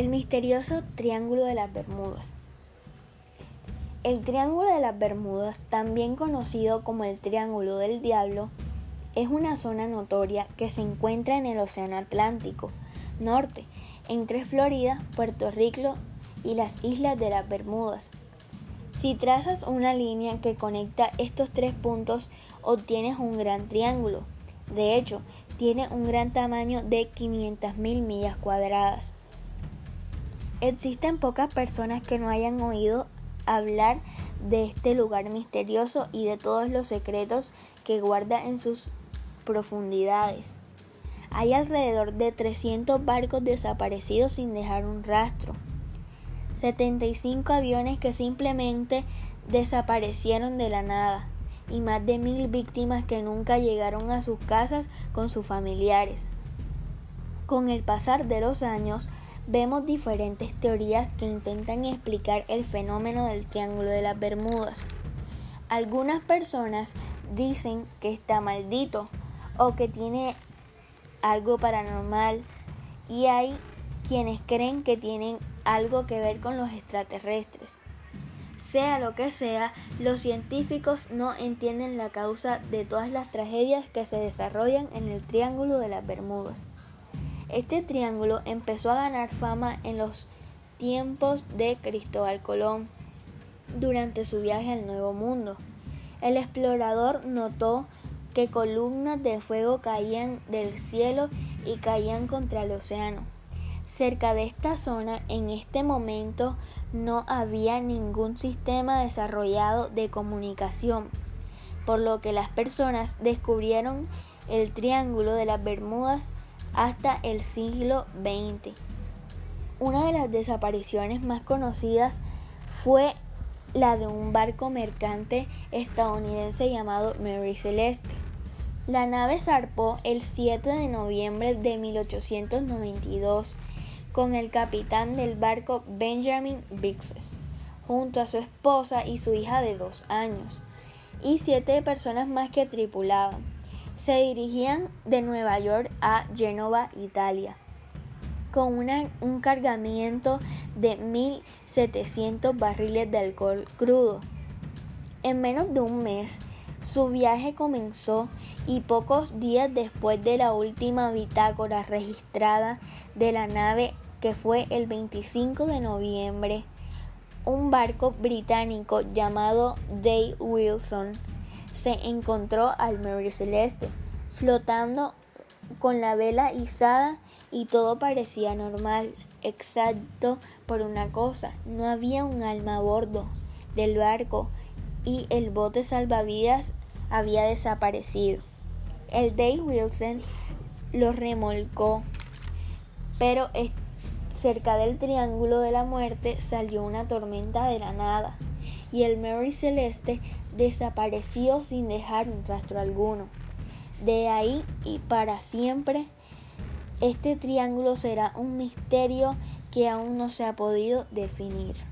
El misterioso Triángulo de las Bermudas. El Triángulo de las Bermudas, también conocido como el Triángulo del Diablo, es una zona notoria que se encuentra en el Océano Atlántico Norte, entre Florida, Puerto Rico y las Islas de las Bermudas. Si trazas una línea que conecta estos tres puntos, obtienes un gran triángulo. De hecho, tiene un gran tamaño de 500.000 millas cuadradas. Existen pocas personas que no hayan oído hablar de este lugar misterioso y de todos los secretos que guarda en sus profundidades. Hay alrededor de 300 barcos desaparecidos sin dejar un rastro. 75 aviones que simplemente desaparecieron de la nada y más de mil víctimas que nunca llegaron a sus casas con sus familiares. Con el pasar de los años, vemos diferentes teorías que intentan explicar el fenómeno del Triángulo de las Bermudas. Algunas personas dicen que está maldito o que tiene algo paranormal y hay quienes creen que tienen algo que ver con los extraterrestres. Sea lo que sea, los científicos no entienden la causa de todas las tragedias que se desarrollan en el Triángulo de las Bermudas. Este triángulo empezó a ganar fama en los tiempos de Cristóbal Colón durante su viaje al Nuevo Mundo. El explorador notó que columnas de fuego caían del cielo y caían contra el océano. Cerca de esta zona en este momento no había ningún sistema desarrollado de comunicación, por lo que las personas descubrieron el Triángulo de las Bermudas hasta el siglo XX. Una de las desapariciones más conocidas fue la de un barco mercante estadounidense llamado Mary Celeste. La nave zarpó el 7 de noviembre de 1892 con el capitán del barco Benjamin Bixes, junto a su esposa y su hija de dos años, y siete personas más que tripulaban se dirigían de Nueva York a Génova, Italia, con un cargamiento de 1.700 barriles de alcohol crudo. En menos de un mes, su viaje comenzó y pocos días después de la última bitácora registrada de la nave, que fue el 25 de noviembre, un barco británico llamado Day Wilson se encontró al Mary Celeste flotando con la vela izada y todo parecía normal, exacto por una cosa, no había un alma a bordo del barco y el bote salvavidas había desaparecido. El Day Wilson lo remolcó, pero cerca del Triángulo de la Muerte salió una tormenta de la nada y el Mary Celeste desapareció sin dejar un rastro alguno. De ahí y para siempre, este triángulo será un misterio que aún no se ha podido definir.